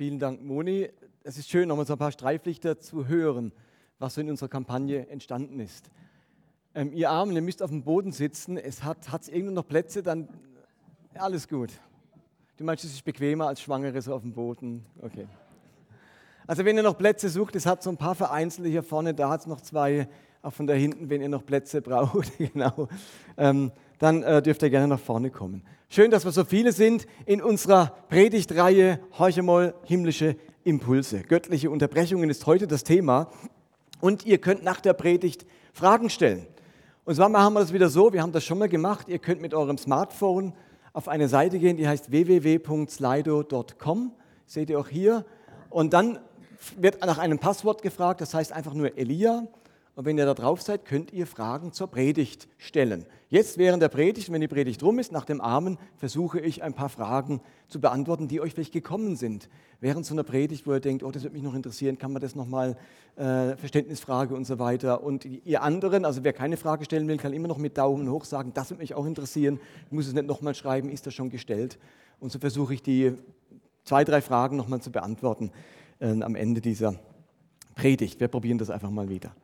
Vielen Dank, Moni. Es ist schön, nochmal so ein paar Streiflichter zu hören, was so in unserer Kampagne entstanden ist. Ähm, ihr Armen, ihr müsst auf dem Boden sitzen. Es hat es irgendwo noch Plätze, dann alles gut. Du meinst, es ist bequemer als Schwangere so auf dem Boden? Okay. Also wenn ihr noch Plätze sucht, es hat so ein paar vereinzelte hier vorne, da hat es noch zwei, auch von da hinten, wenn ihr noch Plätze braucht, genau, ähm, dann äh, dürft ihr gerne nach vorne kommen. Schön, dass wir so viele sind in unserer Predigtreihe Horche mal himmlische Impulse. Göttliche Unterbrechungen ist heute das Thema und ihr könnt nach der Predigt Fragen stellen. Und zwar machen wir das wieder so, wir haben das schon mal gemacht, ihr könnt mit eurem Smartphone auf eine Seite gehen, die heißt www.slido.com, seht ihr auch hier. Und dann wird nach einem Passwort gefragt, das heißt einfach nur Elia. Und wenn ihr da drauf seid, könnt ihr Fragen zur Predigt stellen. Jetzt während der Predigt, wenn die Predigt rum ist, nach dem Amen, versuche ich ein paar Fragen zu beantworten, die euch vielleicht gekommen sind. Während so einer Predigt, wo ihr denkt, oh, das würde mich noch interessieren, kann man das nochmal, äh, Verständnisfrage und so weiter. Und ihr anderen, also wer keine Frage stellen will, kann immer noch mit Daumen hoch sagen, das würde mich auch interessieren. Ich muss es nicht nochmal schreiben, ist das schon gestellt? Und so versuche ich die zwei, drei Fragen nochmal zu beantworten äh, am Ende dieser Predigt. Wir probieren das einfach mal wieder.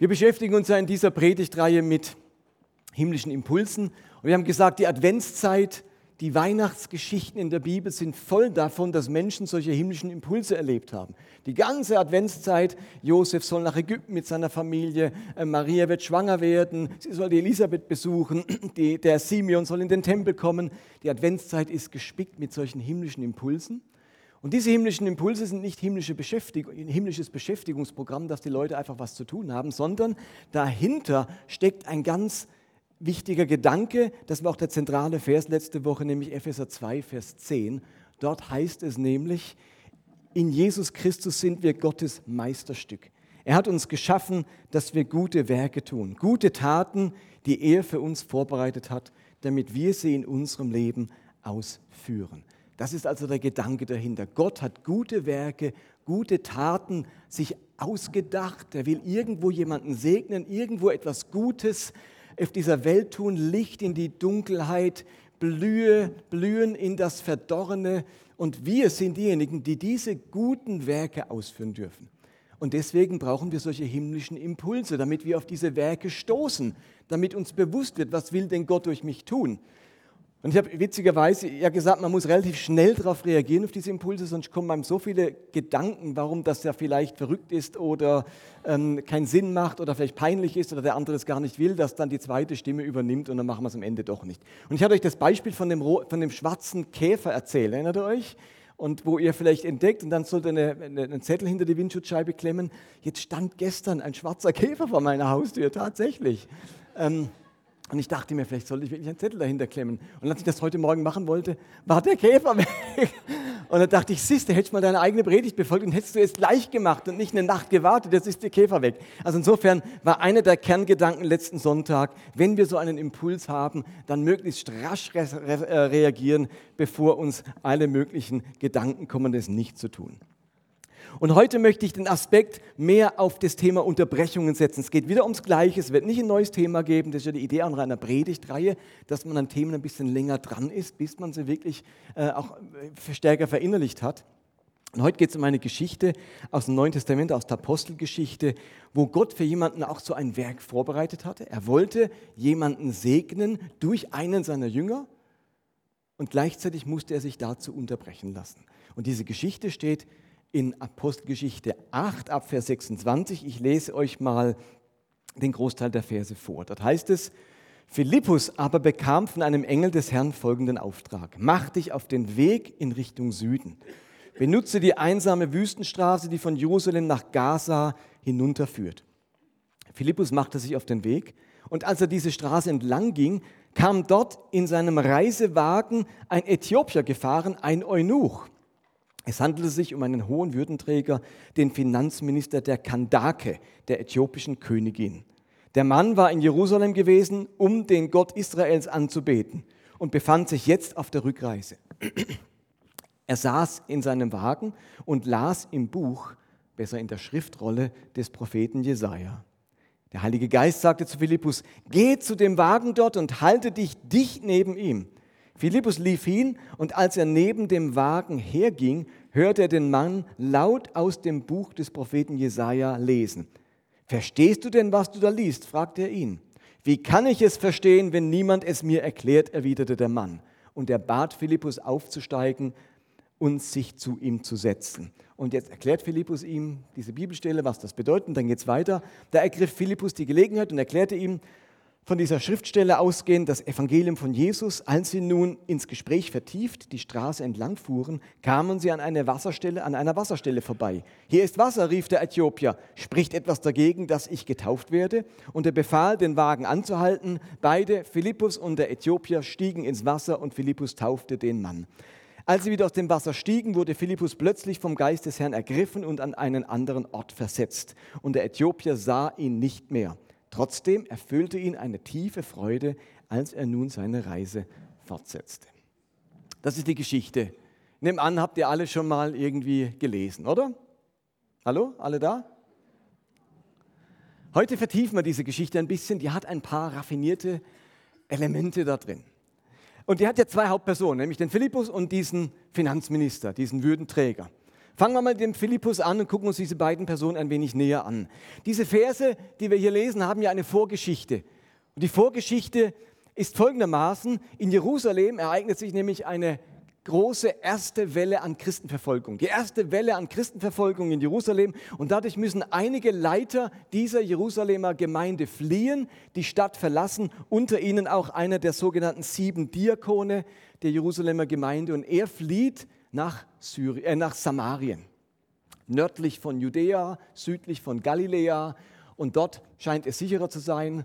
Wir beschäftigen uns ja in dieser Predigtreihe mit himmlischen Impulsen. Und wir haben gesagt, die Adventszeit, die Weihnachtsgeschichten in der Bibel sind voll davon, dass Menschen solche himmlischen Impulse erlebt haben. Die ganze Adventszeit, Josef soll nach Ägypten mit seiner Familie, äh, Maria wird schwanger werden, sie soll die Elisabeth besuchen, die, der Simeon soll in den Tempel kommen. Die Adventszeit ist gespickt mit solchen himmlischen Impulsen. Und diese himmlischen Impulse sind nicht himmlische Beschäftigung, himmlisches Beschäftigungsprogramm, dass die Leute einfach was zu tun haben, sondern dahinter steckt ein ganz wichtiger Gedanke, das war auch der zentrale Vers letzte Woche, nämlich Epheser 2, Vers 10. Dort heißt es nämlich, in Jesus Christus sind wir Gottes Meisterstück. Er hat uns geschaffen, dass wir gute Werke tun, gute Taten, die er für uns vorbereitet hat, damit wir sie in unserem Leben ausführen. Das ist also der Gedanke dahinter. Gott hat gute Werke, gute Taten sich ausgedacht. Er will irgendwo jemanden segnen, irgendwo etwas Gutes auf dieser Welt tun, Licht in die Dunkelheit, Blühe, blühen in das Verdorrene. Und wir sind diejenigen, die diese guten Werke ausführen dürfen. Und deswegen brauchen wir solche himmlischen Impulse, damit wir auf diese Werke stoßen, damit uns bewusst wird, was will denn Gott durch mich tun. Und ich habe witzigerweise ja gesagt, man muss relativ schnell darauf reagieren, auf diese Impulse, sonst kommen einem so viele Gedanken, warum das ja vielleicht verrückt ist oder ähm, keinen Sinn macht oder vielleicht peinlich ist oder der andere es gar nicht will, dass dann die zweite Stimme übernimmt und dann machen wir es am Ende doch nicht. Und ich hatte euch das Beispiel von dem, von dem schwarzen Käfer erzählt, erinnert ihr euch? Und wo ihr vielleicht entdeckt und dann sollte eine, eine, einen Zettel hinter die Windschutzscheibe klemmen. Jetzt stand gestern ein schwarzer Käfer vor meiner Haustür, tatsächlich. Ähm, und ich dachte mir, vielleicht sollte ich wirklich einen Zettel dahinter klemmen. Und als ich das heute Morgen machen wollte, war der Käfer weg. Und dann dachte ich, siehst du, mal deine eigene Predigt befolgt und hättest du es gleich gemacht und nicht eine Nacht gewartet, jetzt ist der Käfer weg. Also insofern war einer der Kerngedanken letzten Sonntag, wenn wir so einen Impuls haben, dann möglichst rasch re äh, reagieren, bevor uns alle möglichen Gedanken kommen, das nicht zu tun. Und heute möchte ich den Aspekt mehr auf das Thema Unterbrechungen setzen. Es geht wieder ums Gleiche. Es wird nicht ein neues Thema geben. Das ist ja die Idee an einer Predigtreihe, dass man an Themen ein bisschen länger dran ist, bis man sie wirklich äh, auch äh, stärker verinnerlicht hat. Und heute geht es um eine Geschichte aus dem Neuen Testament, aus der Apostelgeschichte, wo Gott für jemanden auch so ein Werk vorbereitet hatte. Er wollte jemanden segnen durch einen seiner Jünger und gleichzeitig musste er sich dazu unterbrechen lassen. Und diese Geschichte steht in Apostelgeschichte 8 ab Vers 26. Ich lese euch mal den Großteil der Verse vor. Dort heißt es, Philippus aber bekam von einem Engel des Herrn folgenden Auftrag. Mach dich auf den Weg in Richtung Süden. Benutze die einsame Wüstenstraße, die von Jerusalem nach Gaza hinunterführt. Philippus machte sich auf den Weg und als er diese Straße entlang ging, kam dort in seinem Reisewagen ein Äthiopier gefahren, ein Eunuch es handelte sich um einen hohen Würdenträger, den Finanzminister der Kandake, der äthiopischen Königin. Der Mann war in Jerusalem gewesen, um den Gott Israels anzubeten und befand sich jetzt auf der Rückreise. Er saß in seinem Wagen und las im Buch, besser in der Schriftrolle des Propheten Jesaja. Der Heilige Geist sagte zu Philippus: Geh zu dem Wagen dort und halte dich dicht neben ihm. Philippus lief hin und als er neben dem Wagen herging, hörte er den Mann laut aus dem Buch des Propheten Jesaja lesen. Verstehst du denn, was du da liest? fragte er ihn. Wie kann ich es verstehen, wenn niemand es mir erklärt? erwiderte der Mann. Und er bat Philippus aufzusteigen und sich zu ihm zu setzen. Und jetzt erklärt Philippus ihm diese Bibelstelle, was das bedeutet. Und dann geht es weiter. Da ergriff Philippus die Gelegenheit und erklärte ihm, von dieser Schriftstelle ausgehend das Evangelium von Jesus. Als sie nun ins Gespräch vertieft die Straße entlang fuhren, kamen sie an, eine Wasserstelle, an einer Wasserstelle vorbei. Hier ist Wasser, rief der Äthiopier. Spricht etwas dagegen, dass ich getauft werde? Und er befahl, den Wagen anzuhalten. Beide, Philippus und der Äthiopier, stiegen ins Wasser und Philippus taufte den Mann. Als sie wieder aus dem Wasser stiegen, wurde Philippus plötzlich vom Geist des Herrn ergriffen und an einen anderen Ort versetzt. Und der Äthiopier sah ihn nicht mehr. Trotzdem erfüllte ihn eine tiefe Freude, als er nun seine Reise fortsetzte. Das ist die Geschichte. Nimm an, habt ihr alle schon mal irgendwie gelesen, oder? Hallo, alle da? Heute vertiefen wir diese Geschichte ein bisschen. Die hat ein paar raffinierte Elemente da drin. Und die hat ja zwei Hauptpersonen, nämlich den Philippus und diesen Finanzminister, diesen Würdenträger. Fangen wir mal mit dem Philippus an und gucken uns diese beiden Personen ein wenig näher an. Diese Verse, die wir hier lesen, haben ja eine Vorgeschichte. Und die Vorgeschichte ist folgendermaßen, in Jerusalem ereignet sich nämlich eine große erste Welle an Christenverfolgung. Die erste Welle an Christenverfolgung in Jerusalem. Und dadurch müssen einige Leiter dieser Jerusalemer Gemeinde fliehen, die Stadt verlassen. Unter ihnen auch einer der sogenannten sieben Diakone der Jerusalemer Gemeinde. Und er flieht nach, Syrien, äh, nach Samarien, nördlich von Judäa, südlich von Galiläa. Und dort scheint es sicherer zu sein.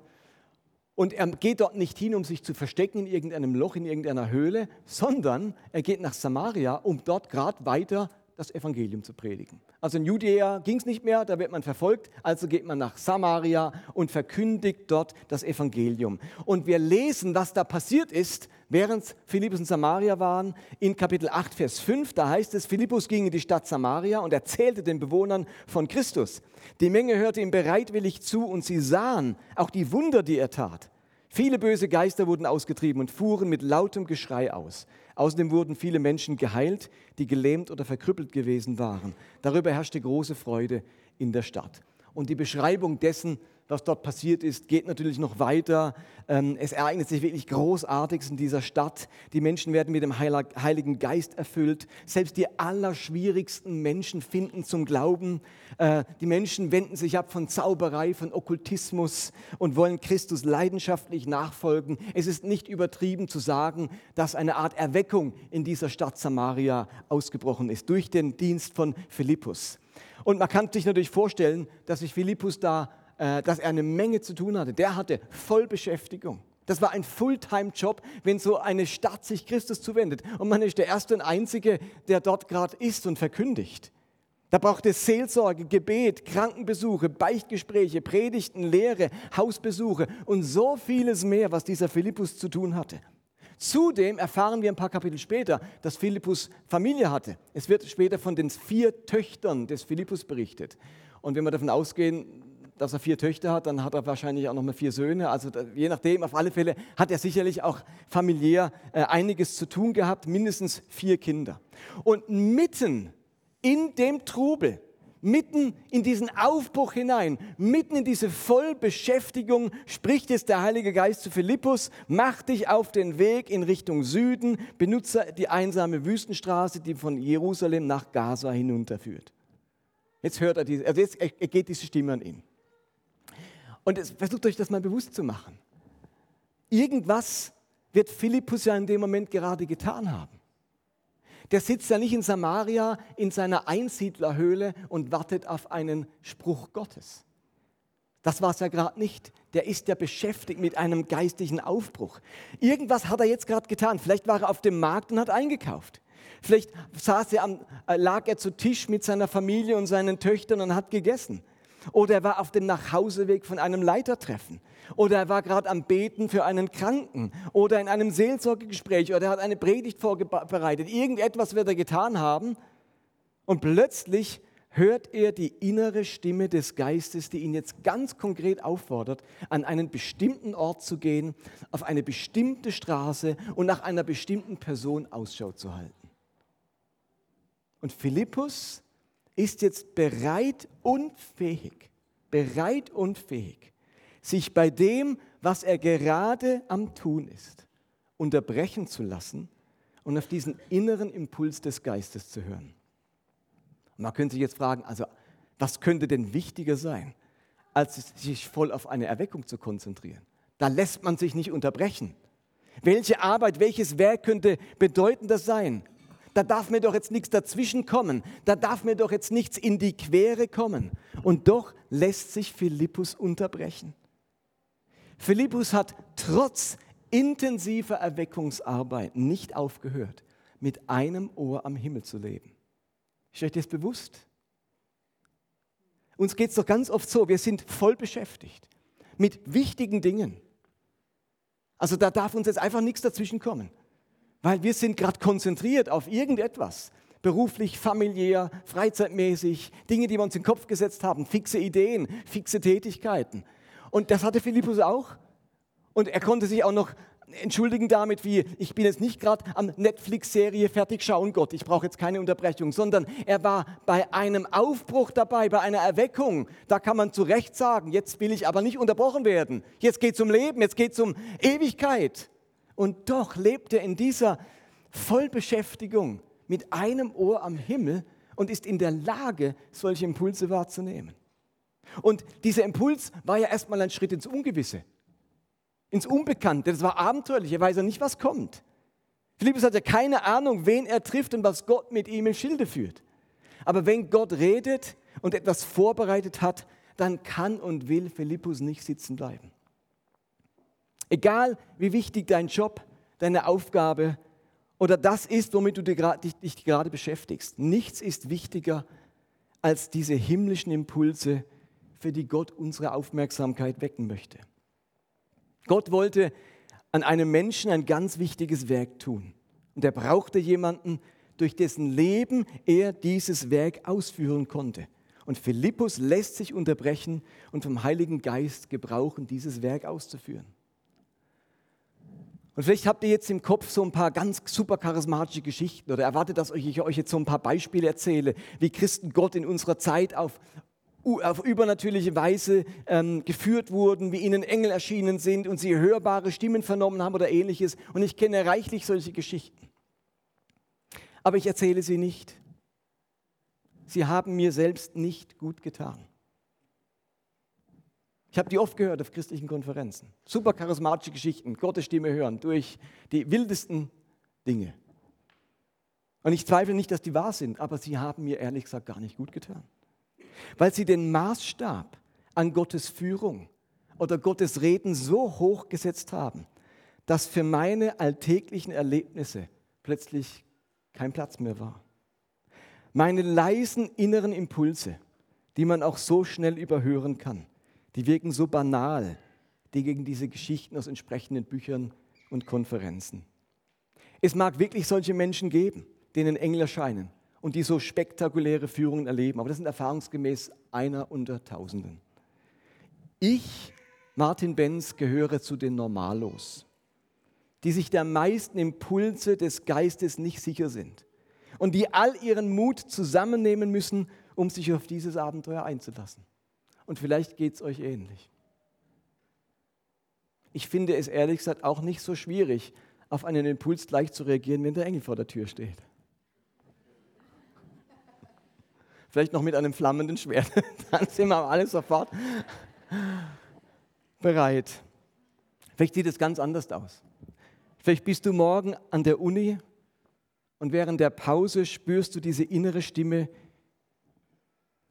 Und er geht dort nicht hin, um sich zu verstecken in irgendeinem Loch, in irgendeiner Höhle, sondern er geht nach Samaria, um dort gerade weiter das Evangelium zu predigen. Also in Judäa ging es nicht mehr, da wird man verfolgt, also geht man nach Samaria und verkündigt dort das Evangelium. Und wir lesen, was da passiert ist, während Philippus in Samaria waren, in Kapitel 8, Vers 5, da heißt es, Philippus ging in die Stadt Samaria und erzählte den Bewohnern von Christus. Die Menge hörte ihm bereitwillig zu und sie sahen auch die Wunder, die er tat. Viele böse Geister wurden ausgetrieben und fuhren mit lautem Geschrei aus. Außerdem wurden viele Menschen geheilt, die gelähmt oder verkrüppelt gewesen waren. Darüber herrschte große Freude in der Stadt. Und die Beschreibung dessen, was dort passiert ist, geht natürlich noch weiter. Ähm, es ereignet sich wirklich Großartiges in dieser Stadt. Die Menschen werden mit dem Heiligen Geist erfüllt. Selbst die allerschwierigsten Menschen finden zum Glauben. Äh, die Menschen wenden sich ab von Zauberei, von Okkultismus und wollen Christus leidenschaftlich nachfolgen. Es ist nicht übertrieben zu sagen, dass eine Art Erweckung in dieser Stadt Samaria ausgebrochen ist durch den Dienst von Philippus. Und man kann sich natürlich vorstellen, dass sich Philippus da dass er eine Menge zu tun hatte. Der hatte Vollbeschäftigung. Das war ein Fulltime-Job, wenn so eine Stadt sich Christus zuwendet. Und man ist der Erste und Einzige, der dort gerade ist und verkündigt. Da braucht es Seelsorge, Gebet, Krankenbesuche, Beichtgespräche, Predigten, Lehre, Hausbesuche und so vieles mehr, was dieser Philippus zu tun hatte. Zudem erfahren wir ein paar Kapitel später, dass Philippus Familie hatte. Es wird später von den vier Töchtern des Philippus berichtet. Und wenn wir davon ausgehen, dass er vier Töchter hat, dann hat er wahrscheinlich auch noch mal vier Söhne. Also je nachdem, auf alle Fälle hat er sicherlich auch familiär äh, einiges zu tun gehabt, mindestens vier Kinder. Und mitten in dem Trubel, mitten in diesen Aufbruch hinein, mitten in diese Vollbeschäftigung spricht jetzt der Heilige Geist zu Philippus, mach dich auf den Weg in Richtung Süden, benutze die einsame Wüstenstraße, die von Jerusalem nach Gaza hinunterführt. Jetzt hört er diese, also jetzt geht diese Stimme an ihn. Und es, versucht euch das mal bewusst zu machen. Irgendwas wird Philippus ja in dem Moment gerade getan haben. Der sitzt ja nicht in Samaria in seiner Einsiedlerhöhle und wartet auf einen Spruch Gottes. Das war es ja gerade nicht. Der ist ja beschäftigt mit einem geistlichen Aufbruch. Irgendwas hat er jetzt gerade getan. Vielleicht war er auf dem Markt und hat eingekauft. Vielleicht saß er am, äh, lag er zu Tisch mit seiner Familie und seinen Töchtern und hat gegessen. Oder er war auf dem Nachhauseweg von einem Leitertreffen. Oder er war gerade am Beten für einen Kranken. Oder in einem Seelsorgegespräch. Oder er hat eine Predigt vorbereitet. Irgendetwas wird er getan haben. Und plötzlich hört er die innere Stimme des Geistes, die ihn jetzt ganz konkret auffordert, an einen bestimmten Ort zu gehen, auf eine bestimmte Straße und nach einer bestimmten Person Ausschau zu halten. Und Philippus ist jetzt bereit und fähig, bereit und fähig, sich bei dem, was er gerade am Tun ist, unterbrechen zu lassen und auf diesen inneren Impuls des Geistes zu hören. Und man könnte sich jetzt fragen, also was könnte denn wichtiger sein, als sich voll auf eine Erweckung zu konzentrieren? Da lässt man sich nicht unterbrechen. Welche Arbeit, welches Werk könnte bedeutender sein? Da darf mir doch jetzt nichts dazwischen kommen. Da darf mir doch jetzt nichts in die Quere kommen. Und doch lässt sich Philippus unterbrechen. Philippus hat trotz intensiver Erweckungsarbeit nicht aufgehört, mit einem Ohr am Himmel zu leben. Ist euch das bewusst? Uns geht es doch ganz oft so, wir sind voll beschäftigt mit wichtigen Dingen. Also da darf uns jetzt einfach nichts dazwischen kommen, weil wir sind gerade konzentriert auf irgendetwas. Beruflich, familiär, freizeitmäßig, Dinge, die wir uns in den Kopf gesetzt haben, fixe Ideen, fixe Tätigkeiten. Und das hatte Philippus auch. Und er konnte sich auch noch entschuldigen damit, wie ich bin jetzt nicht gerade am Netflix-Serie fertig schauen, Gott, ich brauche jetzt keine Unterbrechung, sondern er war bei einem Aufbruch dabei, bei einer Erweckung. Da kann man zu Recht sagen, jetzt will ich aber nicht unterbrochen werden. Jetzt geht es um Leben, jetzt geht es um Ewigkeit. Und doch lebt er in dieser Vollbeschäftigung mit einem Ohr am Himmel und ist in der Lage, solche Impulse wahrzunehmen. Und dieser Impuls war ja erstmal ein Schritt ins Ungewisse ins Unbekannte. Das war abenteuerlich. Er weiß ja nicht, was kommt. Philippus hat ja keine Ahnung, wen er trifft und was Gott mit ihm im Schilde führt. Aber wenn Gott redet und etwas vorbereitet hat, dann kann und will Philippus nicht sitzen bleiben. Egal wie wichtig dein Job, deine Aufgabe oder das ist, womit du dich, gerade beschäftigst, nichts ist wichtiger als diese himmlischen Impulse, für die Gott unsere Aufmerksamkeit wecken möchte. Gott wollte an einem Menschen ein ganz wichtiges Werk tun. Und er brauchte jemanden, durch dessen Leben er dieses Werk ausführen konnte. Und Philippus lässt sich unterbrechen und vom Heiligen Geist gebrauchen, dieses Werk auszuführen. Und vielleicht habt ihr jetzt im Kopf so ein paar ganz super charismatische Geschichten oder erwartet, dass ich euch jetzt so ein paar Beispiele erzähle, wie Christen Gott in unserer Zeit auf auf übernatürliche Weise ähm, geführt wurden, wie ihnen Engel erschienen sind und sie hörbare Stimmen vernommen haben oder ähnliches. Und ich kenne reichlich solche Geschichten. Aber ich erzähle sie nicht. Sie haben mir selbst nicht gut getan. Ich habe die oft gehört auf christlichen Konferenzen. Super charismatische Geschichten, Gottes Stimme hören durch die wildesten Dinge. Und ich zweifle nicht, dass die wahr sind, aber sie haben mir ehrlich gesagt gar nicht gut getan weil sie den Maßstab an Gottes Führung oder Gottes Reden so hoch gesetzt haben, dass für meine alltäglichen Erlebnisse plötzlich kein Platz mehr war. Meine leisen inneren Impulse, die man auch so schnell überhören kann, die wirken so banal, die gegen diese Geschichten aus entsprechenden Büchern und Konferenzen. Es mag wirklich solche Menschen geben, denen Engel erscheinen und die so spektakuläre Führungen erleben. Aber das sind erfahrungsgemäß einer unter Tausenden. Ich, Martin Benz, gehöre zu den Normalos, die sich der meisten Impulse des Geistes nicht sicher sind und die all ihren Mut zusammennehmen müssen, um sich auf dieses Abenteuer einzulassen. Und vielleicht geht es euch ähnlich. Ich finde es ehrlich gesagt auch nicht so schwierig, auf einen Impuls gleich zu reagieren, wenn der Engel vor der Tür steht. vielleicht noch mit einem flammenden Schwert. Dann sind wir alle sofort bereit. Vielleicht sieht es ganz anders aus. Vielleicht bist du morgen an der Uni und während der Pause spürst du diese innere Stimme,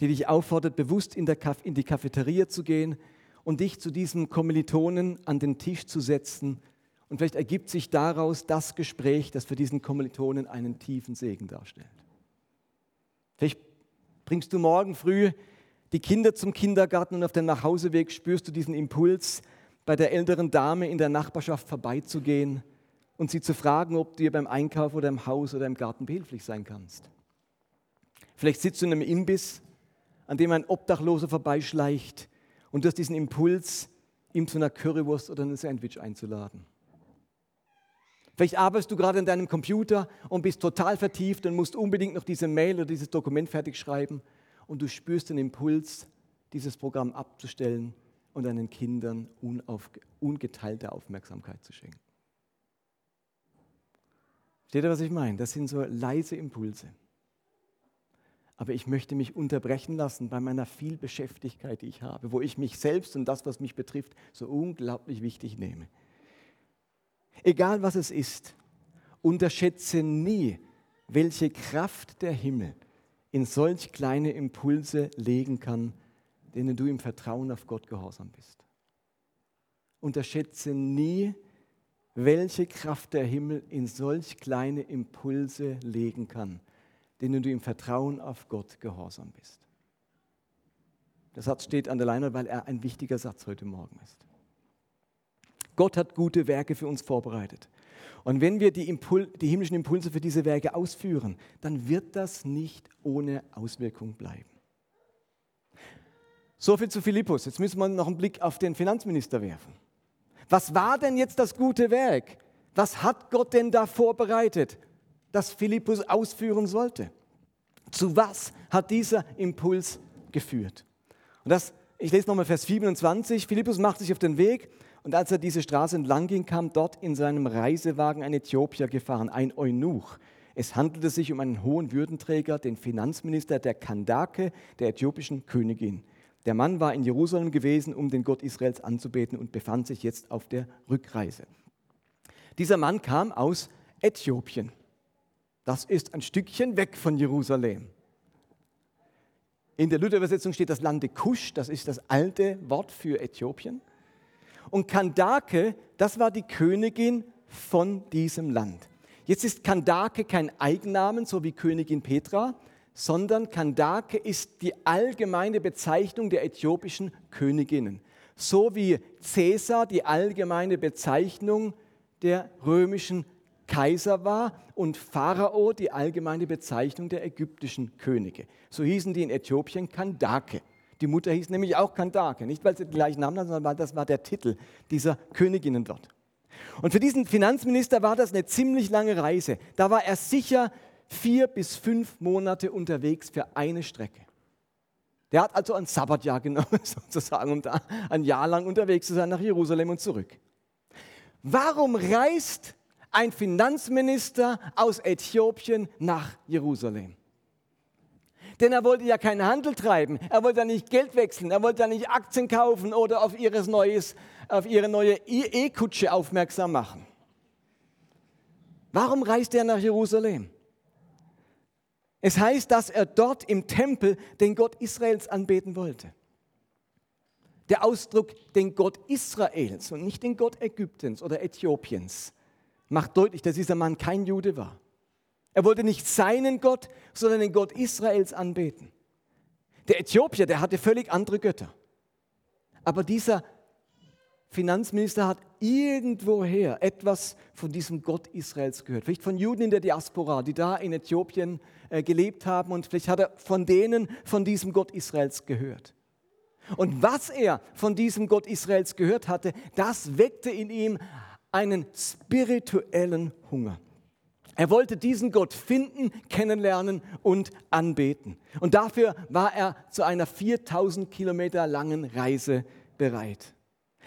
die dich auffordert, bewusst in, in die Cafeteria zu gehen und dich zu diesem Kommilitonen an den Tisch zu setzen. Und vielleicht ergibt sich daraus das Gespräch, das für diesen Kommilitonen einen tiefen Segen darstellt. Vielleicht Bringst du morgen früh die Kinder zum Kindergarten und auf dem Nachhauseweg spürst du diesen Impuls, bei der älteren Dame in der Nachbarschaft vorbeizugehen und sie zu fragen, ob du ihr beim Einkauf oder im Haus oder im Garten behilflich sein kannst. Vielleicht sitzt du in einem Imbiss an dem ein Obdachloser vorbeischleicht und du hast diesen Impuls, ihm zu einer Currywurst oder einem Sandwich einzuladen. Vielleicht arbeitest du gerade an deinem Computer und bist total vertieft und musst unbedingt noch diese Mail oder dieses Dokument fertig schreiben und du spürst den Impuls, dieses Programm abzustellen und deinen Kindern ungeteilte Aufmerksamkeit zu schenken. Steht ihr, was ich meine? Das sind so leise Impulse. Aber ich möchte mich unterbrechen lassen bei meiner Vielbeschäftigkeit, die ich habe, wo ich mich selbst und das, was mich betrifft, so unglaublich wichtig nehme. Egal was es ist, unterschätze nie, welche Kraft der Himmel in solch kleine Impulse legen kann, denen du im Vertrauen auf Gott gehorsam bist. Unterschätze nie, welche Kraft der Himmel in solch kleine Impulse legen kann, denen du im Vertrauen auf Gott gehorsam bist. Der Satz steht an der Leinwand, weil er ein wichtiger Satz heute Morgen ist. Gott hat gute Werke für uns vorbereitet. Und wenn wir die, Impul die himmlischen Impulse für diese Werke ausführen, dann wird das nicht ohne Auswirkung bleiben. So viel zu Philippus. Jetzt müssen wir noch einen Blick auf den Finanzminister werfen. Was war denn jetzt das gute Werk? Was hat Gott denn da vorbereitet, das Philippus ausführen sollte? Zu was hat dieser Impuls geführt? Und das, ich lese nochmal Vers 27. Philippus macht sich auf den Weg und als er diese Straße entlang ging, kam dort in seinem Reisewagen ein Äthiopier gefahren, ein Eunuch. Es handelte sich um einen hohen Würdenträger, den Finanzminister der Kandake, der äthiopischen Königin. Der Mann war in Jerusalem gewesen, um den Gott Israels anzubeten und befand sich jetzt auf der Rückreise. Dieser Mann kam aus Äthiopien. Das ist ein Stückchen weg von Jerusalem. In der Luther-Übersetzung steht das Lande Kusch, das ist das alte Wort für Äthiopien. Und Kandake, das war die Königin von diesem Land. Jetzt ist Kandake kein Eigennamen, so wie Königin Petra, sondern Kandake ist die allgemeine Bezeichnung der äthiopischen Königinnen. So wie Caesar die allgemeine Bezeichnung der römischen Kaiser war und Pharao die allgemeine Bezeichnung der ägyptischen Könige. So hießen die in Äthiopien Kandake. Die Mutter hieß nämlich auch Kandake, nicht weil sie den gleichen Namen hat, sondern weil das war der Titel dieser Königinnen dort. Und für diesen Finanzminister war das eine ziemlich lange Reise. Da war er sicher vier bis fünf Monate unterwegs für eine Strecke. Der hat also ein Sabbatjahr genommen, sozusagen, um da ein Jahr lang unterwegs zu sein nach Jerusalem und zurück. Warum reist ein Finanzminister aus Äthiopien nach Jerusalem? Denn er wollte ja keinen Handel treiben, er wollte ja nicht Geld wechseln, er wollte ja nicht Aktien kaufen oder auf, ihres neues, auf ihre neue E-Kutsche aufmerksam machen. Warum reist er nach Jerusalem? Es heißt, dass er dort im Tempel den Gott Israels anbeten wollte. Der Ausdruck den Gott Israels und nicht den Gott Ägyptens oder Äthiopiens macht deutlich, dass dieser Mann kein Jude war. Er wollte nicht seinen Gott, sondern den Gott Israels anbeten. Der Äthiopier, der hatte völlig andere Götter. Aber dieser Finanzminister hat irgendwoher etwas von diesem Gott Israels gehört. Vielleicht von Juden in der Diaspora, die da in Äthiopien äh, gelebt haben und vielleicht hat er von denen von diesem Gott Israels gehört. Und was er von diesem Gott Israels gehört hatte, das weckte in ihm einen spirituellen Hunger. Er wollte diesen Gott finden, kennenlernen und anbeten. Und dafür war er zu einer 4000 Kilometer langen Reise bereit.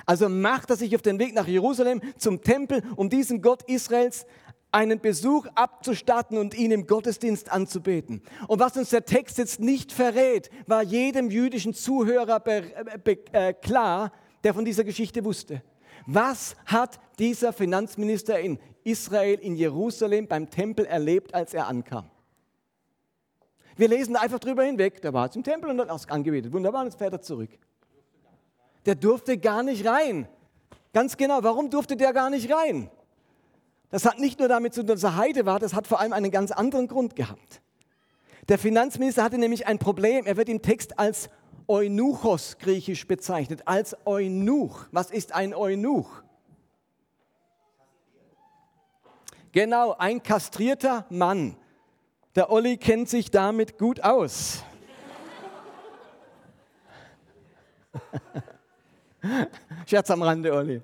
Also macht er sich auf den Weg nach Jerusalem zum Tempel, um diesen Gott Israels einen Besuch abzustatten und ihn im Gottesdienst anzubeten. Und was uns der Text jetzt nicht verrät, war jedem jüdischen Zuhörer äh, klar, der von dieser Geschichte wusste. Was hat dieser Finanzminister in Israel, in Jerusalem beim Tempel erlebt, als er ankam? Wir lesen einfach drüber hinweg. Der war zum Tempel und hat angebetet. Wunderbar, und jetzt fährt er zurück. Der durfte gar nicht rein. Ganz genau, warum durfte der gar nicht rein? Das hat nicht nur damit zu tun, dass er Heide war, das hat vor allem einen ganz anderen Grund gehabt. Der Finanzminister hatte nämlich ein Problem. Er wird im Text als Eunuchos griechisch bezeichnet, als Eunuch. Was ist ein Eunuch? Genau, ein kastrierter Mann. Der Olli kennt sich damit gut aus. Scherz am Rande, Olli.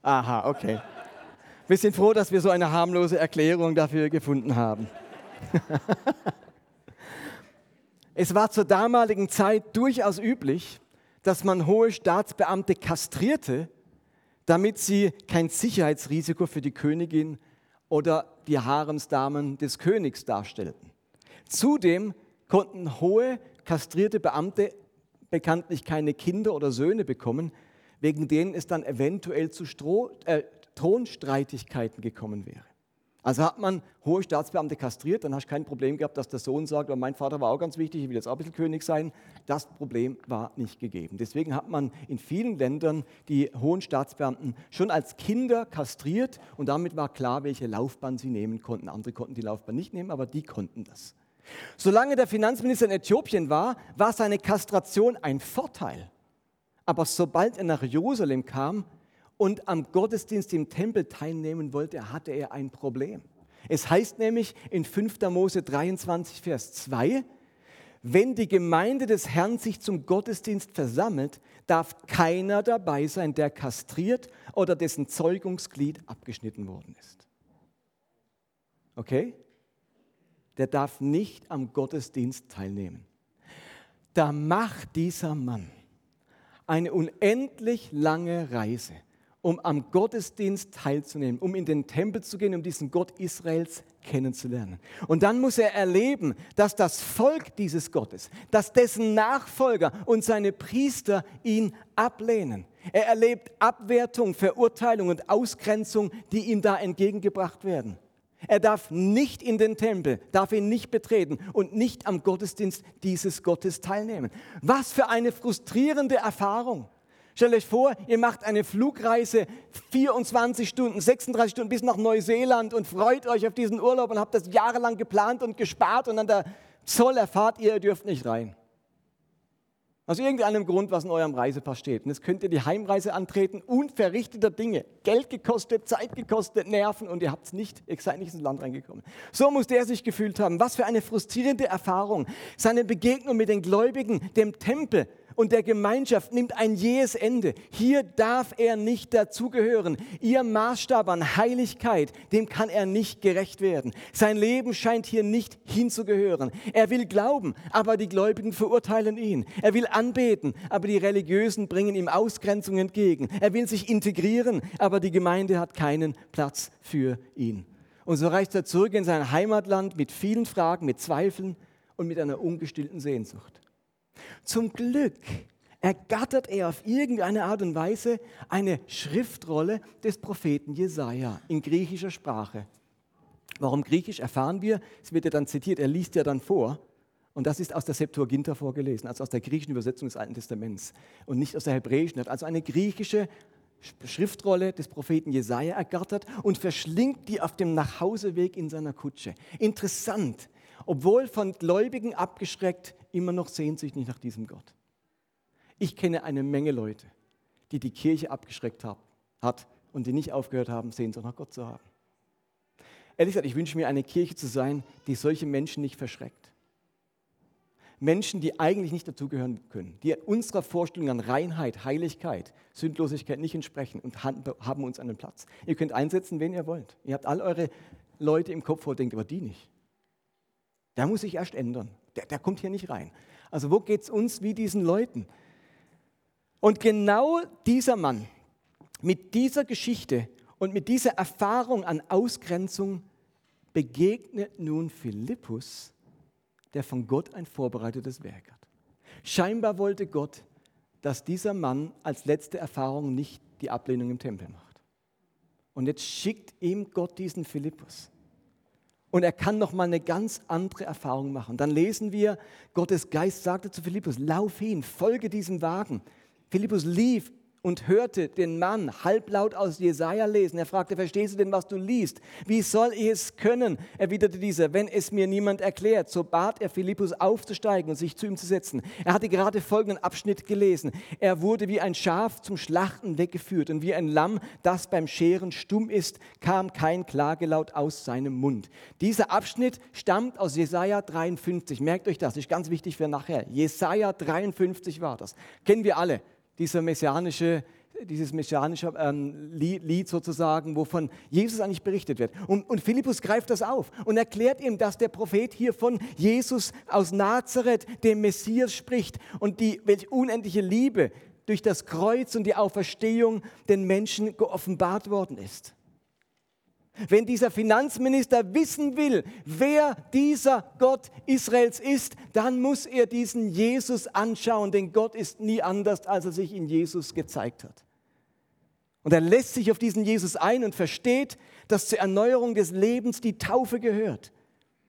Aha, okay. Wir sind froh, dass wir so eine harmlose Erklärung dafür gefunden haben. es war zur damaligen Zeit durchaus üblich, dass man hohe Staatsbeamte kastrierte, damit sie kein Sicherheitsrisiko für die Königin oder die Haremsdamen des Königs darstellten. Zudem konnten hohe kastrierte Beamte bekanntlich keine Kinder oder Söhne bekommen, wegen denen es dann eventuell zu Stroh, äh, Thronstreitigkeiten gekommen wäre. Also hat man hohe Staatsbeamte kastriert, dann hast du kein Problem gehabt, dass der Sohn sagt, mein Vater war auch ganz wichtig, ich will jetzt auch ein bisschen König sein. Das Problem war nicht gegeben. Deswegen hat man in vielen Ländern die hohen Staatsbeamten schon als Kinder kastriert und damit war klar, welche Laufbahn sie nehmen konnten. Andere konnten die Laufbahn nicht nehmen, aber die konnten das. Solange der Finanzminister in Äthiopien war, war seine Kastration ein Vorteil. Aber sobald er nach Jerusalem kam, und am Gottesdienst im Tempel teilnehmen wollte, hatte er ein Problem. Es heißt nämlich in 5. Mose 23, Vers 2, wenn die Gemeinde des Herrn sich zum Gottesdienst versammelt, darf keiner dabei sein, der kastriert oder dessen Zeugungsglied abgeschnitten worden ist. Okay? Der darf nicht am Gottesdienst teilnehmen. Da macht dieser Mann eine unendlich lange Reise um am Gottesdienst teilzunehmen, um in den Tempel zu gehen, um diesen Gott Israels kennenzulernen. Und dann muss er erleben, dass das Volk dieses Gottes, dass dessen Nachfolger und seine Priester ihn ablehnen. Er erlebt Abwertung, Verurteilung und Ausgrenzung, die ihm da entgegengebracht werden. Er darf nicht in den Tempel, darf ihn nicht betreten und nicht am Gottesdienst dieses Gottes teilnehmen. Was für eine frustrierende Erfahrung. Stellt euch vor, ihr macht eine Flugreise 24 Stunden, 36 Stunden bis nach Neuseeland und freut euch auf diesen Urlaub und habt das jahrelang geplant und gespart und an der Zoll erfahrt ihr, ihr dürft nicht rein. Aus irgendeinem Grund, was in eurem Reisepass steht. Und jetzt könnt ihr die Heimreise antreten, unverrichteter Dinge. Geld gekostet, Zeit gekostet, Nerven und ihr habt es nicht, ihr seid nicht ins Land reingekommen. So muss der sich gefühlt haben. Was für eine frustrierende Erfahrung. Seine Begegnung mit den Gläubigen, dem Tempel, und der Gemeinschaft nimmt ein jähes Ende. Hier darf er nicht dazugehören. Ihr Maßstab an Heiligkeit, dem kann er nicht gerecht werden. Sein Leben scheint hier nicht hinzugehören. Er will glauben, aber die Gläubigen verurteilen ihn. Er will anbeten, aber die Religiösen bringen ihm Ausgrenzung entgegen. Er will sich integrieren, aber die Gemeinde hat keinen Platz für ihn. Und so reist er zurück in sein Heimatland mit vielen Fragen, mit Zweifeln und mit einer ungestillten Sehnsucht. Zum Glück ergattert er auf irgendeine Art und Weise eine Schriftrolle des Propheten Jesaja in griechischer Sprache. Warum griechisch erfahren wir? Es wird ja dann zitiert, er liest ja dann vor. Und das ist aus der Septuaginta vorgelesen, also aus der griechischen Übersetzung des Alten Testaments und nicht aus der hebräischen. Er hat also eine griechische Schriftrolle des Propheten Jesaja ergattert und verschlingt die auf dem Nachhauseweg in seiner Kutsche. Interessant, obwohl von Gläubigen abgeschreckt, immer noch sehnsüchtig nach diesem Gott. Ich kenne eine Menge Leute, die die Kirche abgeschreckt haben, hat und die nicht aufgehört haben, Sehnsucht nach Gott zu haben. Ehrlich gesagt, ich wünsche mir eine Kirche zu sein, die solche Menschen nicht verschreckt. Menschen, die eigentlich nicht dazugehören können, die unserer Vorstellung an Reinheit, Heiligkeit, Sündlosigkeit nicht entsprechen und haben uns einen Platz. Ihr könnt einsetzen, wen ihr wollt. Ihr habt all eure Leute im Kopf, wo ihr denkt, aber die nicht. Der muss sich erst ändern. Der, der kommt hier nicht rein. Also wo geht es uns wie diesen Leuten? Und genau dieser Mann mit dieser Geschichte und mit dieser Erfahrung an Ausgrenzung begegnet nun Philippus, der von Gott ein vorbereitetes Werk hat. Scheinbar wollte Gott, dass dieser Mann als letzte Erfahrung nicht die Ablehnung im Tempel macht. Und jetzt schickt ihm Gott diesen Philippus und er kann noch mal eine ganz andere Erfahrung machen. Dann lesen wir, Gottes Geist sagte zu Philippus, lauf hin, folge diesem Wagen. Philippus lief und hörte den Mann halblaut aus Jesaja lesen. Er fragte, verstehst du denn, was du liest? Wie soll ich es können? erwiderte dieser, wenn es mir niemand erklärt. So bat er Philippus aufzusteigen und sich zu ihm zu setzen. Er hatte gerade folgenden Abschnitt gelesen. Er wurde wie ein Schaf zum Schlachten weggeführt und wie ein Lamm, das beim Scheren stumm ist, kam kein Klagelaut aus seinem Mund. Dieser Abschnitt stammt aus Jesaja 53. Merkt euch das, ist ganz wichtig für nachher. Jesaja 53 war das. Kennen wir alle, dieser messianische dieses messianische ähm, Lied sozusagen, wovon Jesus eigentlich berichtet wird. Und, und Philippus greift das auf und erklärt ihm, dass der Prophet hier von Jesus aus Nazareth, dem Messias, spricht und die, welche unendliche Liebe durch das Kreuz und die Auferstehung den Menschen geoffenbart worden ist. Wenn dieser Finanzminister wissen will, wer dieser Gott Israels ist, dann muss er diesen Jesus anschauen, denn Gott ist nie anders, als er sich in Jesus gezeigt hat. Und er lässt sich auf diesen Jesus ein und versteht, dass zur Erneuerung des Lebens die Taufe gehört.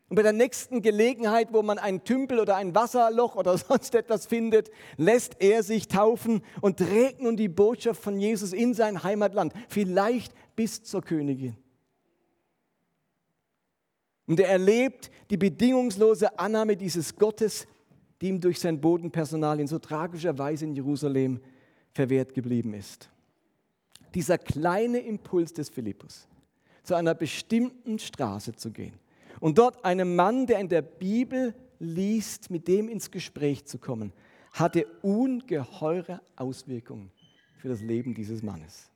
Und bei der nächsten Gelegenheit, wo man einen Tümpel oder ein Wasserloch oder sonst etwas findet, lässt er sich taufen und trägt nun die Botschaft von Jesus in sein Heimatland, vielleicht bis zur Königin. Und er erlebt die bedingungslose Annahme dieses Gottes, die ihm durch sein Bodenpersonal in so tragischer Weise in Jerusalem verwehrt geblieben ist. Dieser kleine Impuls des Philippus, zu einer bestimmten Straße zu gehen und dort einem Mann, der in der Bibel liest, mit dem ins Gespräch zu kommen, hatte ungeheure Auswirkungen für das Leben dieses Mannes.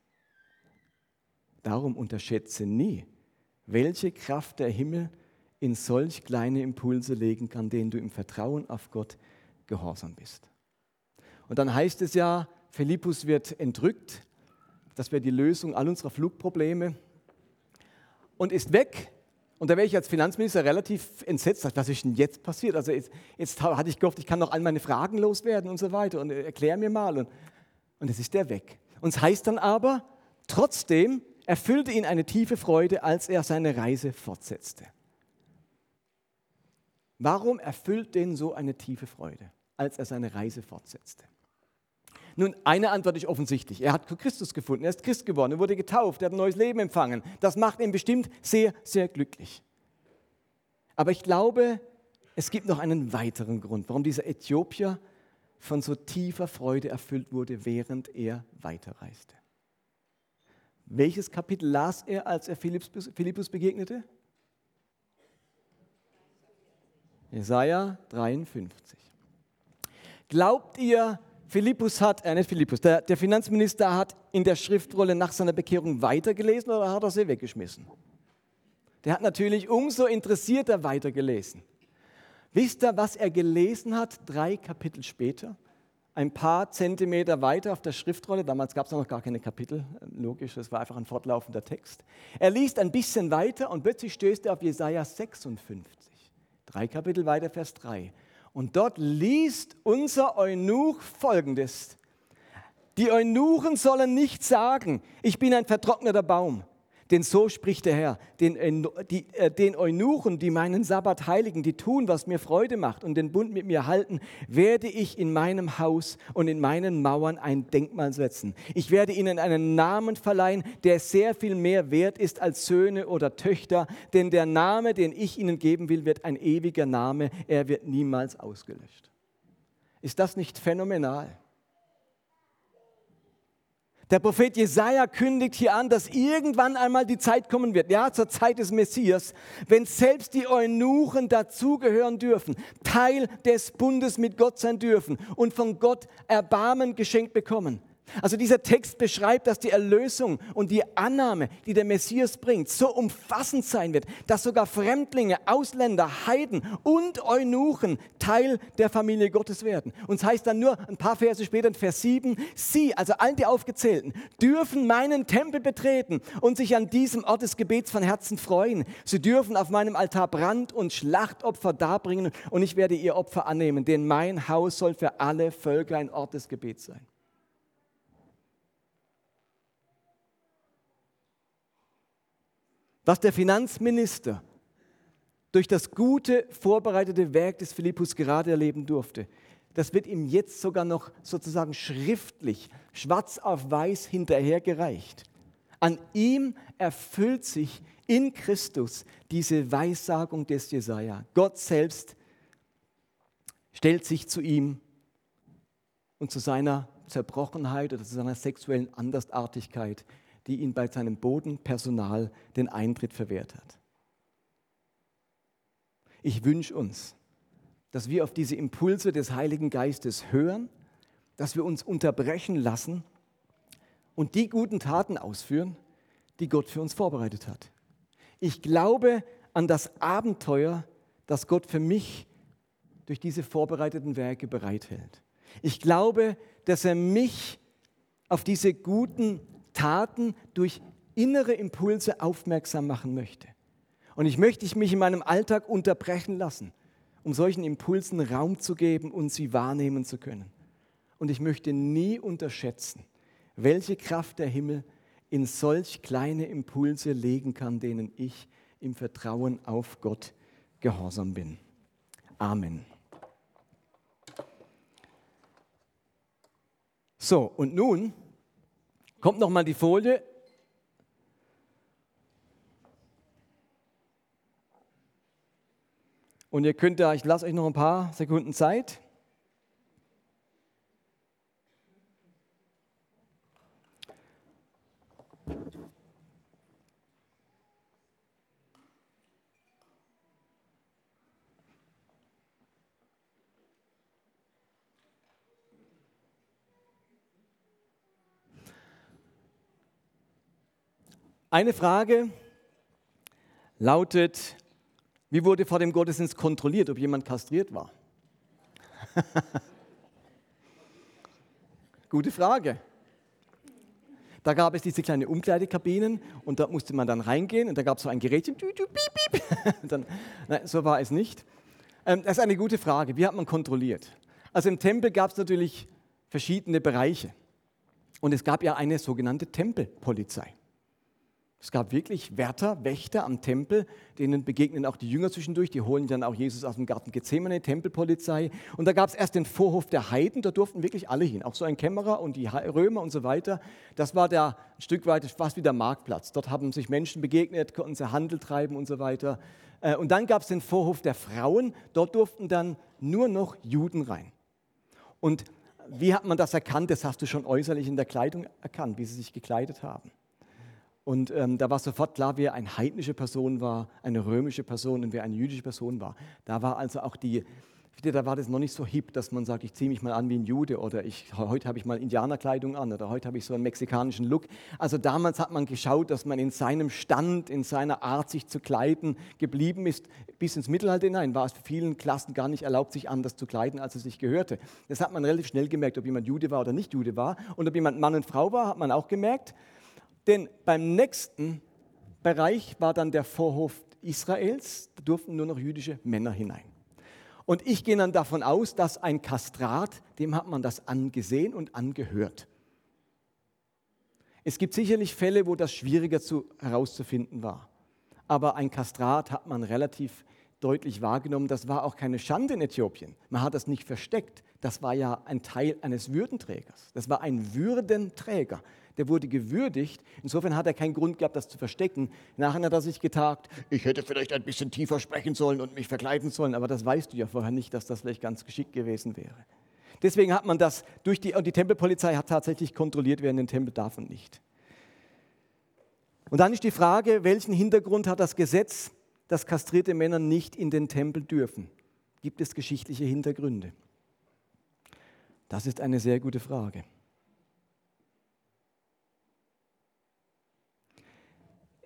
Darum unterschätze nie, welche Kraft der Himmel in solch kleine Impulse legen kann, denen du im Vertrauen auf Gott gehorsam bist. Und dann heißt es ja, Philippus wird entrückt, das wäre die Lösung all unserer Flugprobleme und ist weg. Und da wäre ich als Finanzminister relativ entsetzt, was ist denn jetzt passiert? Also jetzt, jetzt hatte ich gehofft, ich kann noch all meine Fragen loswerden und so weiter und erklär mir mal. Und, und jetzt ist der weg. Und es heißt dann aber, trotzdem erfüllte ihn eine tiefe Freude, als er seine Reise fortsetzte. Warum erfüllt den so eine tiefe Freude, als er seine Reise fortsetzte? Nun, eine Antwort ist offensichtlich. Er hat Christus gefunden, er ist Christ geworden, er wurde getauft, er hat ein neues Leben empfangen. Das macht ihn bestimmt sehr, sehr glücklich. Aber ich glaube, es gibt noch einen weiteren Grund, warum dieser Äthiopier von so tiefer Freude erfüllt wurde, während er weiterreiste. Welches Kapitel las er, als er Philippus begegnete? Jesaja 53. Glaubt ihr, Philippus hat, äh nicht Philippus, der, der Finanzminister hat in der Schriftrolle nach seiner Bekehrung weitergelesen oder hat er sie weggeschmissen? Der hat natürlich umso interessierter weitergelesen. Wisst ihr, was er gelesen hat, drei Kapitel später? Ein paar Zentimeter weiter auf der Schriftrolle, damals gab es noch gar keine Kapitel, logisch, das war einfach ein fortlaufender Text. Er liest ein bisschen weiter und plötzlich stößt er auf Jesaja 56. Drei Kapitel weiter, Vers 3. Und dort liest unser Eunuch folgendes. Die Eunuchen sollen nicht sagen, ich bin ein vertrockneter Baum. Denn so spricht der Herr, den, die, äh, den Eunuchen, die meinen Sabbat heiligen, die tun, was mir Freude macht und den Bund mit mir halten, werde ich in meinem Haus und in meinen Mauern ein Denkmal setzen. Ich werde ihnen einen Namen verleihen, der sehr viel mehr wert ist als Söhne oder Töchter, denn der Name, den ich ihnen geben will, wird ein ewiger Name, er wird niemals ausgelöscht. Ist das nicht phänomenal? Der Prophet Jesaja kündigt hier an, dass irgendwann einmal die Zeit kommen wird, ja, zur Zeit des Messias, wenn selbst die Eunuchen dazugehören dürfen, Teil des Bundes mit Gott sein dürfen und von Gott Erbarmen geschenkt bekommen. Also dieser Text beschreibt, dass die Erlösung und die Annahme, die der Messias bringt, so umfassend sein wird, dass sogar Fremdlinge, Ausländer, Heiden und Eunuchen Teil der Familie Gottes werden. Und es heißt dann nur ein paar Verse später in Vers 7, sie, also all die Aufgezählten, dürfen meinen Tempel betreten und sich an diesem Ort des Gebets von Herzen freuen. Sie dürfen auf meinem Altar Brand- und Schlachtopfer darbringen und ich werde ihr Opfer annehmen, denn mein Haus soll für alle Völker ein Ort des Gebets sein. Was der Finanzminister durch das gute, vorbereitete Werk des Philippus gerade erleben durfte, das wird ihm jetzt sogar noch sozusagen schriftlich, schwarz auf weiß hinterhergereicht. An ihm erfüllt sich in Christus diese Weissagung des Jesaja. Gott selbst stellt sich zu ihm und zu seiner Zerbrochenheit oder zu seiner sexuellen Andersartigkeit, die ihn bei seinem Bodenpersonal den Eintritt verwehrt hat. Ich wünsche uns, dass wir auf diese Impulse des Heiligen Geistes hören, dass wir uns unterbrechen lassen und die guten Taten ausführen, die Gott für uns vorbereitet hat. Ich glaube an das Abenteuer, das Gott für mich durch diese vorbereiteten Werke bereithält. Ich glaube, dass er mich auf diese guten Taten durch innere Impulse aufmerksam machen möchte. Und ich möchte mich in meinem Alltag unterbrechen lassen um solchen Impulsen Raum zu geben und sie wahrnehmen zu können. Und ich möchte nie unterschätzen, welche Kraft der Himmel in solch kleine Impulse legen kann, denen ich im Vertrauen auf Gott gehorsam bin. Amen. So, und nun kommt noch mal die Folie Und ihr könnt da, ich lasse euch noch ein paar Sekunden Zeit. Eine Frage lautet, wie wurde vor dem Gottesdienst kontrolliert, ob jemand kastriert war? Gute Frage. Da gab es diese kleinen Umkleidekabinen und da musste man dann reingehen und da gab es so ein Gerätchen, dann, nein, so war es nicht. Ähm, das ist eine gute Frage. Wie hat man kontrolliert? Also im Tempel gab es natürlich verschiedene Bereiche und es gab ja eine sogenannte Tempelpolizei. Es gab wirklich Wärter, Wächter am Tempel, denen begegnen auch die Jünger zwischendurch, die holen dann auch Jesus aus dem Garten Gethsemane, Tempelpolizei. Und da gab es erst den Vorhof der Heiden, da durften wirklich alle hin, auch so ein Kämmerer und die Römer und so weiter. Das war der ein Stück weit fast wie der Marktplatz. Dort haben sich Menschen begegnet, konnten sie Handel treiben und so weiter. Äh, und dann gab es den Vorhof der Frauen, dort durften dann nur noch Juden rein. Und wie hat man das erkannt? Das hast du schon äußerlich in der Kleidung erkannt, wie sie sich gekleidet haben. Und ähm, da war sofort klar, wer eine heidnische Person war, eine römische Person und wer eine jüdische Person war. Da war also auch die, da war das noch nicht so hip, dass man sagt, ich ziehe mich mal an wie ein Jude oder ich, heute habe ich mal Indianerkleidung an oder heute habe ich so einen mexikanischen Look. Also damals hat man geschaut, dass man in seinem Stand, in seiner Art, sich zu kleiden, geblieben ist. Bis ins Mittelalter hinein war es für vielen Klassen gar nicht erlaubt, sich anders zu kleiden, als es sich gehörte. Das hat man relativ schnell gemerkt, ob jemand Jude war oder nicht Jude war. Und ob jemand Mann und Frau war, hat man auch gemerkt. Denn beim nächsten Bereich war dann der Vorhof Israels, da durften nur noch jüdische Männer hinein. Und ich gehe dann davon aus, dass ein Kastrat, dem hat man das angesehen und angehört. Es gibt sicherlich Fälle, wo das schwieriger zu, herauszufinden war. Aber ein Kastrat hat man relativ deutlich wahrgenommen. Das war auch keine Schande in Äthiopien. Man hat das nicht versteckt. Das war ja ein Teil eines Würdenträgers. Das war ein Würdenträger der wurde gewürdigt. Insofern hat er keinen Grund gehabt, das zu verstecken. Nachher hat er sich getagt, ich hätte vielleicht ein bisschen tiefer sprechen sollen und mich verkleiden sollen, aber das weißt du ja vorher nicht, dass das vielleicht ganz geschickt gewesen wäre. Deswegen hat man das durch die, und die Tempelpolizei hat tatsächlich kontrolliert, wer in den Tempel darf und nicht. Und dann ist die Frage, welchen Hintergrund hat das Gesetz, dass kastrierte Männer nicht in den Tempel dürfen? Gibt es geschichtliche Hintergründe? Das ist eine sehr gute Frage.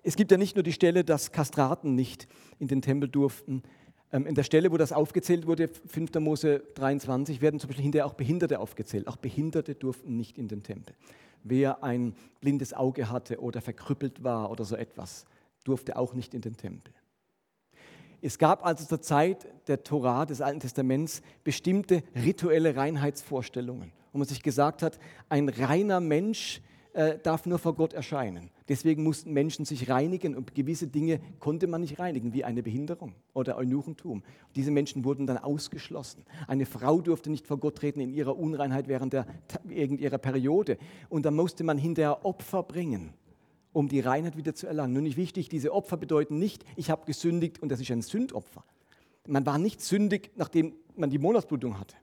Es gibt ja nicht nur die Stelle, dass Kastraten nicht in den Tempel durften. Ähm, in der Stelle, wo das aufgezählt wurde, 5. Mose 23, werden zum Beispiel hinterher auch Behinderte aufgezählt. Auch Behinderte durften nicht in den Tempel. Wer ein blindes Auge hatte oder verkrüppelt war oder so etwas, durfte auch nicht in den Tempel. Es gab also zur Zeit der Torah des Alten Testaments bestimmte rituelle Reinheitsvorstellungen, wo man sich gesagt hat, ein reiner Mensch äh, darf nur vor Gott erscheinen. Deswegen mussten Menschen sich reinigen und gewisse Dinge konnte man nicht reinigen, wie eine Behinderung oder Eunuchentum. Diese Menschen wurden dann ausgeschlossen. Eine Frau durfte nicht vor Gott treten in ihrer Unreinheit während der, ihrer Periode. Und dann musste man hinterher Opfer bringen, um die Reinheit wieder zu erlangen. Nun nicht wichtig, diese Opfer bedeuten nicht, ich habe gesündigt und das ist ein Sündopfer. Man war nicht sündig, nachdem man die Monatsblutung hatte.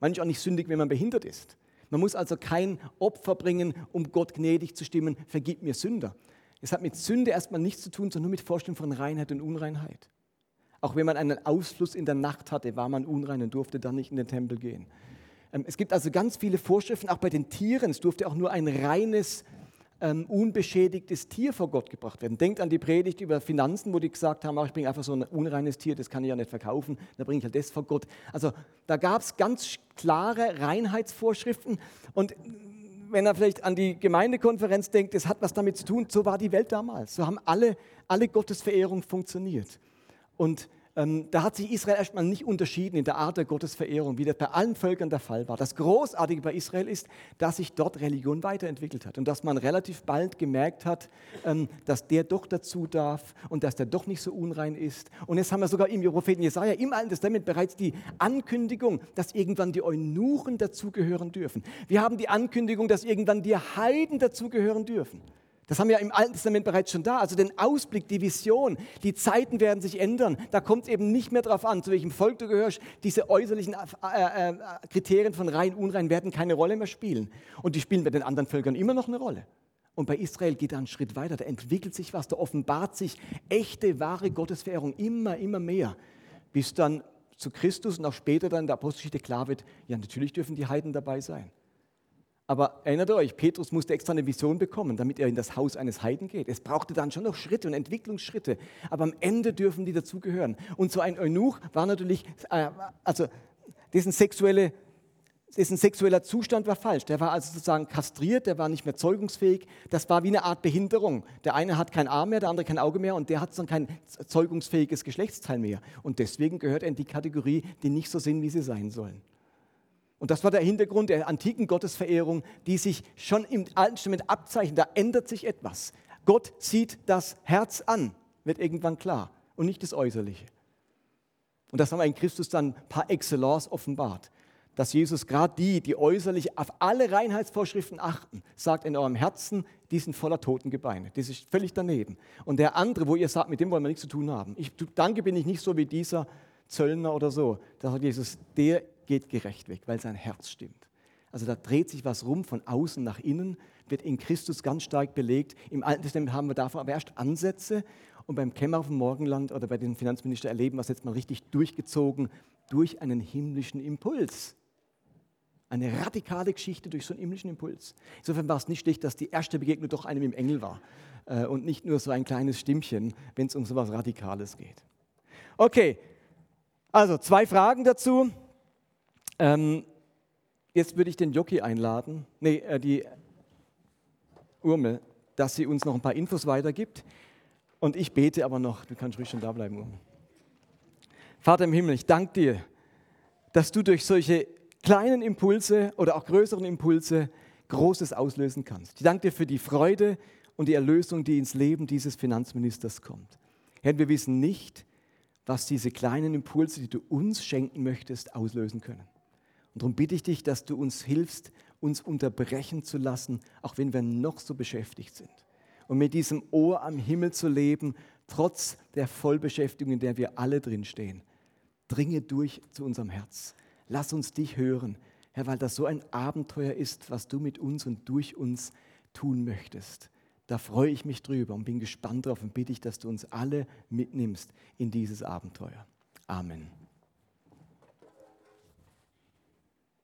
Man ist auch nicht sündig, wenn man behindert ist. Man muss also kein Opfer bringen, um Gott gnädig zu stimmen, vergib mir Sünder. Es hat mit Sünde erstmal nichts zu tun, sondern nur mit Vorstellung von Reinheit und Unreinheit. Auch wenn man einen Ausfluss in der Nacht hatte, war man unrein und durfte dann nicht in den Tempel gehen. Ähm, es gibt also ganz viele Vorschriften, auch bei den Tieren. Es durfte auch nur ein reines ähm, unbeschädigtes Tier vor Gott gebracht werden. Denkt an die Predigt über Finanzen, wo die gesagt haben, ach, ich bringe einfach so ein unreines Tier, das kann ich ja nicht verkaufen, da bringe ich halt das vor Gott. Also da gab es ganz klare Reinheitsvorschriften und wenn er vielleicht an die Gemeindekonferenz denkt, das hat was damit zu tun, so war die Welt damals. So haben alle, alle Gottesverehrung funktioniert. Und ähm, da hat sich Israel erstmal nicht unterschieden in der Art der Gottesverehrung, wie das bei allen Völkern der Fall war. Das Großartige bei Israel ist, dass sich dort Religion weiterentwickelt hat und dass man relativ bald gemerkt hat, ähm, dass der doch dazu darf und dass der doch nicht so unrein ist. Und jetzt haben wir sogar im Propheten Jesaja im Alten Testament bereits die Ankündigung, dass irgendwann die Eunuchen dazugehören dürfen. Wir haben die Ankündigung, dass irgendwann die Heiden dazugehören dürfen. Das haben wir im Alten Testament bereits schon da. Also den Ausblick, die Vision, die Zeiten werden sich ändern. Da kommt es eben nicht mehr darauf an, zu welchem Volk du gehörst. Diese äußerlichen äh, äh, Kriterien von rein, unrein werden keine Rolle mehr spielen. Und die spielen bei den anderen Völkern immer noch eine Rolle. Und bei Israel geht da ein Schritt weiter. Da entwickelt sich was, da offenbart sich echte, wahre Gottesverehrung immer, immer mehr. Bis dann zu Christus und auch später dann in der Apostelgeschichte klar wird, ja, natürlich dürfen die Heiden dabei sein. Aber erinnert euch, Petrus musste extra eine Vision bekommen, damit er in das Haus eines Heiden geht. Es brauchte dann schon noch Schritte und Entwicklungsschritte, aber am Ende dürfen die dazugehören. Und so ein Eunuch war natürlich, äh, also dessen, sexuelle, dessen sexueller Zustand war falsch. Der war also sozusagen kastriert, der war nicht mehr zeugungsfähig. Das war wie eine Art Behinderung. Der eine hat kein Arm mehr, der andere kein Auge mehr und der hat dann kein zeugungsfähiges Geschlechtsteil mehr. Und deswegen gehört er in die Kategorie, die nicht so sind, wie sie sein sollen. Und das war der Hintergrund der antiken Gottesverehrung, die sich schon im Alten Testament abzeichnet. Da ändert sich etwas. Gott sieht das Herz an, wird irgendwann klar, und nicht das Äußerliche. Und das haben wir in Christus dann par excellence offenbart. Dass Jesus gerade die, die äußerlich auf alle Reinheitsvorschriften achten, sagt in eurem Herzen, die sind voller Totengebeine. Das ist völlig daneben. Und der andere, wo ihr sagt, mit dem wollen wir nichts zu tun haben. Ich danke, bin ich nicht so wie dieser Zöllner oder so. Da sagt Jesus, der geht gerecht weg, weil sein Herz stimmt. Also da dreht sich was rum von außen nach innen, wird in Christus ganz stark belegt. Im Alten Testament haben wir davon aber erst Ansätze und beim Kämmerer vom Morgenland oder bei den Finanzministern erleben wir es jetzt mal richtig durchgezogen durch einen himmlischen Impuls. Eine radikale Geschichte durch so einen himmlischen Impuls. Insofern war es nicht schlecht, dass die erste Begegnung doch einem im Engel war äh, und nicht nur so ein kleines Stimmchen, wenn es um so etwas Radikales geht. Okay, also zwei Fragen dazu. Ähm, jetzt würde ich den Jockey einladen, nee, äh, die Urmel, dass sie uns noch ein paar Infos weitergibt. Und ich bete aber noch, du kannst ruhig schon da bleiben, Urmel. Vater im Himmel, ich danke dir, dass du durch solche kleinen Impulse oder auch größeren Impulse Großes auslösen kannst. Ich danke dir für die Freude und die Erlösung, die ins Leben dieses Finanzministers kommt. Herr, wir wissen nicht, was diese kleinen Impulse, die du uns schenken möchtest, auslösen können. Und darum bitte ich dich, dass du uns hilfst, uns unterbrechen zu lassen, auch wenn wir noch so beschäftigt sind. Und mit diesem Ohr am Himmel zu leben, trotz der Vollbeschäftigung, in der wir alle drinstehen. Dringe durch zu unserem Herz. Lass uns dich hören, Herr, weil das so ein Abenteuer ist, was du mit uns und durch uns tun möchtest. Da freue ich mich drüber und bin gespannt drauf und bitte ich, dass du uns alle mitnimmst in dieses Abenteuer. Amen.